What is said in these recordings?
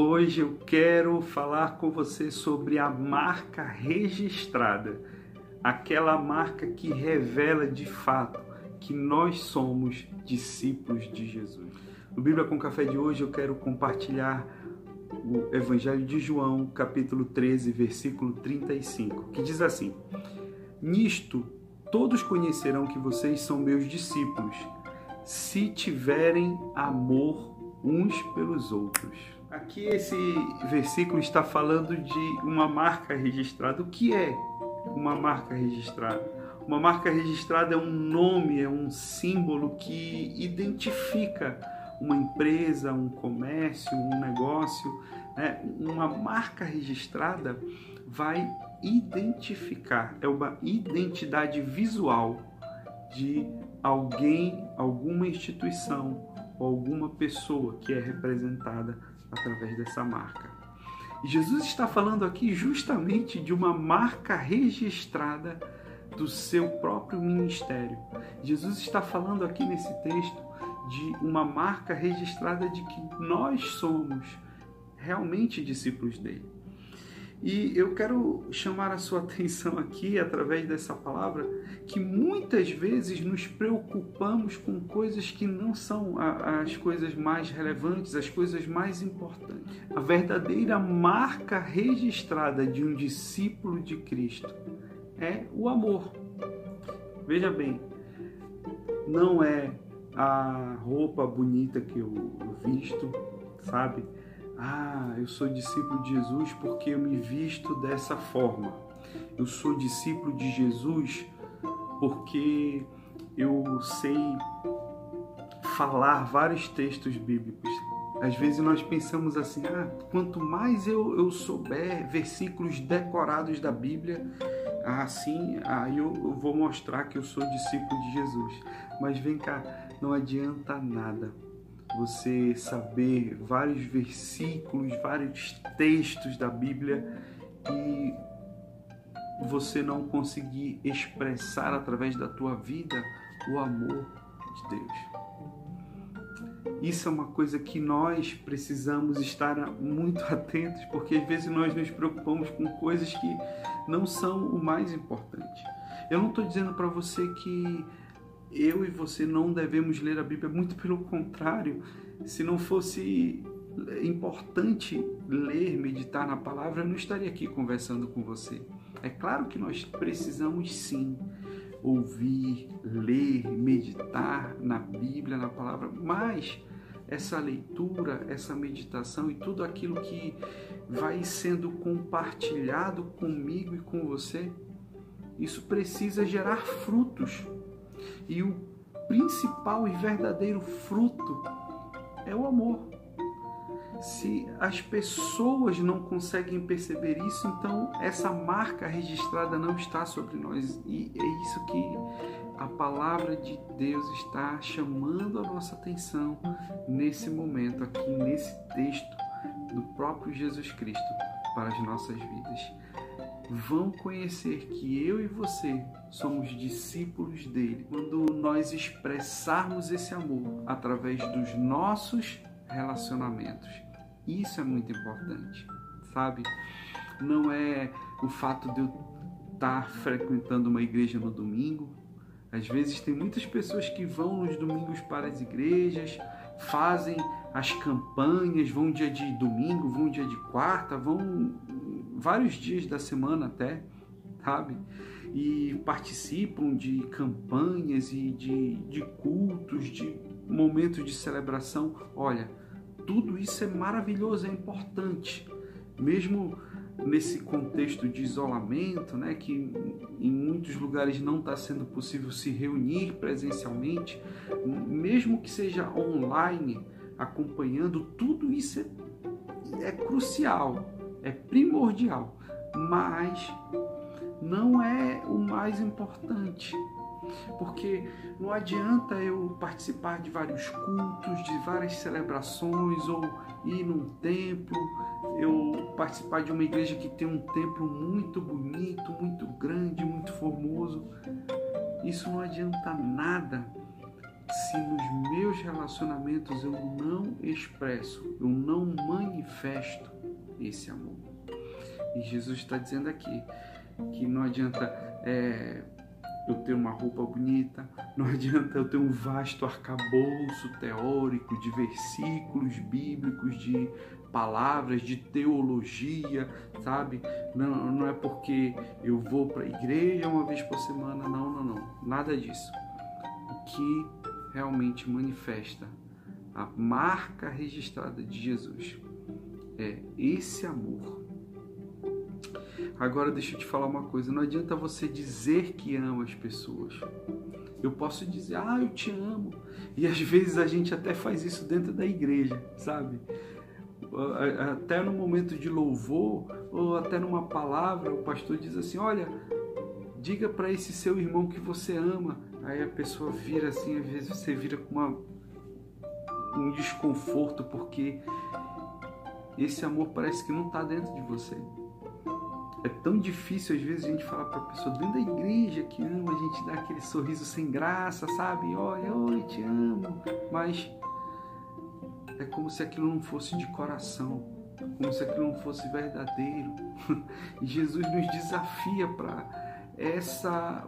Hoje eu quero falar com você sobre a marca registrada, aquela marca que revela de fato que nós somos discípulos de Jesus. No Bíblia com Café de hoje eu quero compartilhar o Evangelho de João, capítulo 13, versículo 35, que diz assim: Nisto todos conhecerão que vocês são meus discípulos, se tiverem amor uns pelos outros. Aqui esse versículo está falando de uma marca registrada. O que é uma marca registrada? Uma marca registrada é um nome, é um símbolo que identifica uma empresa, um comércio, um negócio. Né? Uma marca registrada vai identificar, é uma identidade visual de alguém, alguma instituição ou alguma pessoa que é representada através dessa marca. E Jesus está falando aqui justamente de uma marca registrada do seu próprio ministério. Jesus está falando aqui nesse texto de uma marca registrada de que nós somos realmente discípulos dele. E eu quero chamar a sua atenção aqui, através dessa palavra, que muitas vezes nos preocupamos com coisas que não são as coisas mais relevantes, as coisas mais importantes. A verdadeira marca registrada de um discípulo de Cristo é o amor. Veja bem, não é a roupa bonita que eu visto, sabe? Ah, eu sou discípulo de Jesus porque eu me visto dessa forma. Eu sou discípulo de Jesus porque eu sei falar vários textos bíblicos. Às vezes nós pensamos assim: ah, quanto mais eu, eu souber versículos decorados da Bíblia, assim aí eu, eu vou mostrar que eu sou discípulo de Jesus. Mas vem cá, não adianta nada você saber vários versículos, vários textos da Bíblia e você não conseguir expressar através da tua vida o amor de Deus. Isso é uma coisa que nós precisamos estar muito atentos, porque às vezes nós nos preocupamos com coisas que não são o mais importante. Eu não estou dizendo para você que eu e você não devemos ler a Bíblia, muito pelo contrário, se não fosse importante ler, meditar na palavra, eu não estaria aqui conversando com você. É claro que nós precisamos sim ouvir, ler, meditar na Bíblia, na palavra, mas essa leitura, essa meditação e tudo aquilo que vai sendo compartilhado comigo e com você, isso precisa gerar frutos e o principal e verdadeiro fruto é o amor. Se as pessoas não conseguem perceber isso, então essa marca registrada não está sobre nós. E é isso que a palavra de Deus está chamando a nossa atenção nesse momento, aqui nesse texto do próprio Jesus Cristo para as nossas vidas vão conhecer que eu e você somos discípulos dele quando nós expressarmos esse amor através dos nossos relacionamentos. Isso é muito importante, sabe? Não é o fato de eu estar frequentando uma igreja no domingo. Às vezes tem muitas pessoas que vão nos domingos para as igrejas, fazem as campanhas, vão dia de domingo, vão dia de quarta, vão vários dias da semana até, sabe? E participam de campanhas e de, de cultos, de momentos de celebração. Olha, tudo isso é maravilhoso, é importante. Mesmo nesse contexto de isolamento, né, que em muitos lugares não está sendo possível se reunir presencialmente, mesmo que seja online, acompanhando, tudo isso é, é crucial é primordial, mas não é o mais importante. Porque não adianta eu participar de vários cultos, de várias celebrações, ou ir num templo, eu participar de uma igreja que tem um templo muito bonito, muito grande, muito formoso. Isso não adianta nada se nos meus relacionamentos eu não expresso, eu não manifesto esse amor. E Jesus está dizendo aqui que não adianta é, eu ter uma roupa bonita, não adianta eu ter um vasto arcabouço teórico de versículos bíblicos, de palavras, de teologia, sabe? Não, não é porque eu vou para a igreja uma vez por semana, não, não, não, nada disso. O que realmente manifesta a marca registrada de Jesus é esse amor Agora deixa eu te falar uma coisa, não adianta você dizer que ama as pessoas. Eu posso dizer, ah, eu te amo. E às vezes a gente até faz isso dentro da igreja, sabe? Até no momento de louvor, ou até numa palavra, o pastor diz assim: Olha, diga para esse seu irmão que você ama. Aí a pessoa vira assim, às vezes você vira com uma, um desconforto, porque esse amor parece que não está dentro de você. É tão difícil às vezes a gente falar para a pessoa dentro da igreja que ama, a gente dá aquele sorriso sem graça, sabe? Olha, oi, te amo. Mas é como se aquilo não fosse de coração, como se aquilo não fosse verdadeiro. E Jesus nos desafia para essa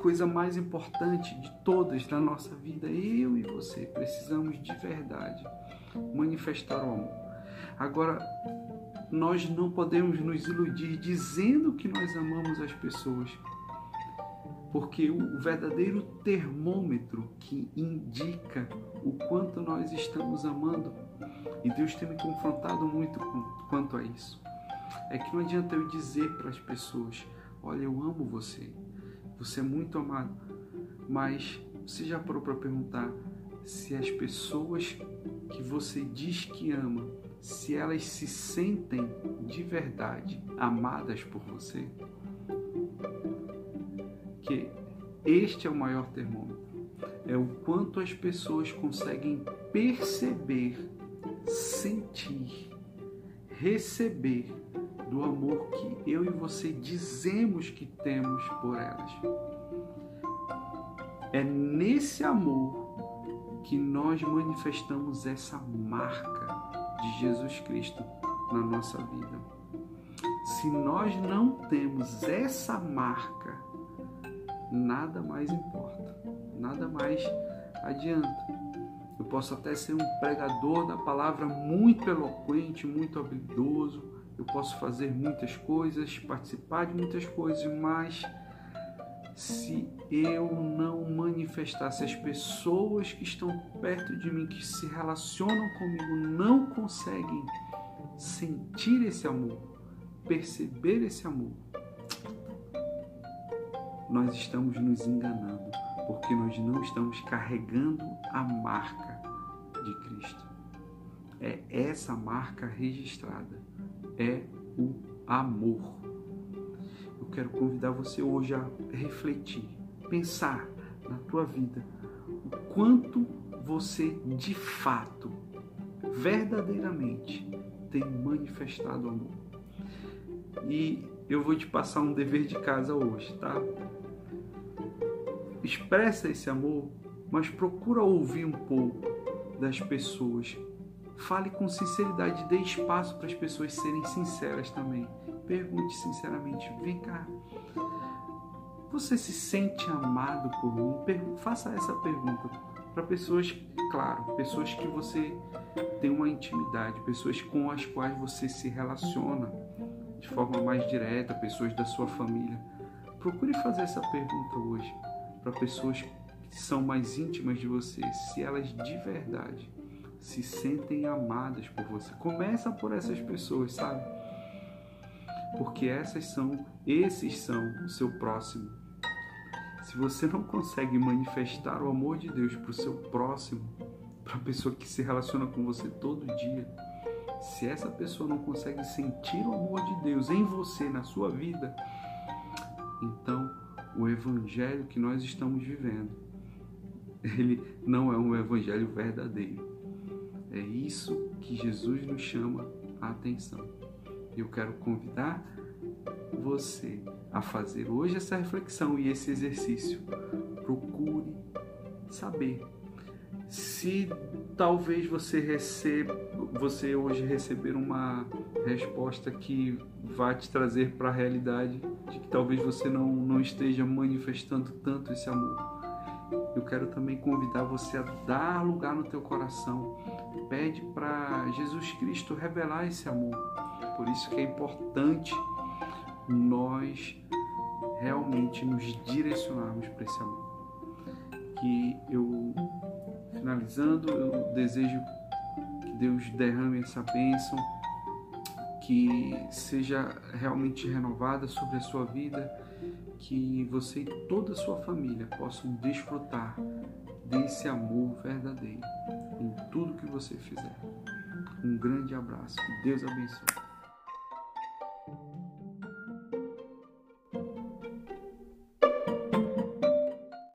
coisa mais importante de todas na nossa vida. Eu e você precisamos de verdade manifestar o amor. Agora, nós não podemos nos iludir dizendo que nós amamos as pessoas. Porque o verdadeiro termômetro que indica o quanto nós estamos amando, e Deus tem me confrontado muito quanto a isso, é que não adianta eu dizer para as pessoas: Olha, eu amo você, você é muito amado, mas você já parou para perguntar se as pessoas que você diz que ama se elas se sentem de verdade amadas por você. Que este é o maior termômetro. É o quanto as pessoas conseguem perceber, sentir, receber do amor que eu e você dizemos que temos por elas. É nesse amor que nós manifestamos essa marca de Jesus Cristo na nossa vida. Se nós não temos essa marca, nada mais importa, nada mais adianta. Eu posso até ser um pregador da palavra muito eloquente, muito habilidoso, eu posso fazer muitas coisas, participar de muitas coisas, mas se eu não manifestar, se as pessoas que estão perto de mim, que se relacionam comigo, não conseguem sentir esse amor, perceber esse amor, nós estamos nos enganando, porque nós não estamos carregando a marca de Cristo. É essa marca registrada, é o amor quero convidar você hoje a refletir, pensar na tua vida o quanto você de fato, verdadeiramente tem manifestado amor. E eu vou te passar um dever de casa hoje, tá? Expressa esse amor, mas procura ouvir um pouco das pessoas. Fale com sinceridade, dê espaço para as pessoas serem sinceras também pergunte sinceramente: vem cá, você se sente amado por mim? Faça essa pergunta para pessoas, claro, pessoas que você tem uma intimidade, pessoas com as quais você se relaciona de forma mais direta, pessoas da sua família. Procure fazer essa pergunta hoje para pessoas que são mais íntimas de você, se elas de verdade se sentem amadas por você. Começa por essas pessoas, sabe? Porque essas são, esses são o seu próximo. Se você não consegue manifestar o amor de Deus para o seu próximo, para a pessoa que se relaciona com você todo dia, se essa pessoa não consegue sentir o amor de Deus em você, na sua vida, então o evangelho que nós estamos vivendo, ele não é um evangelho verdadeiro. É isso que Jesus nos chama a atenção. Eu quero convidar você a fazer hoje essa reflexão e esse exercício. Procure saber Se talvez você receba, você hoje receber uma resposta que vai te trazer para a realidade de que talvez você não, não esteja manifestando tanto esse amor. Eu quero também convidar você a dar lugar no teu coração. Pede para Jesus Cristo revelar esse amor. Por isso que é importante nós realmente nos direcionarmos para esse amor. Que eu finalizando, eu desejo que Deus derrame essa bênção, que seja realmente renovada sobre a sua vida, que você e toda a sua família possam desfrutar desse amor verdadeiro em tudo que você fizer. Um grande abraço, Deus abençoe.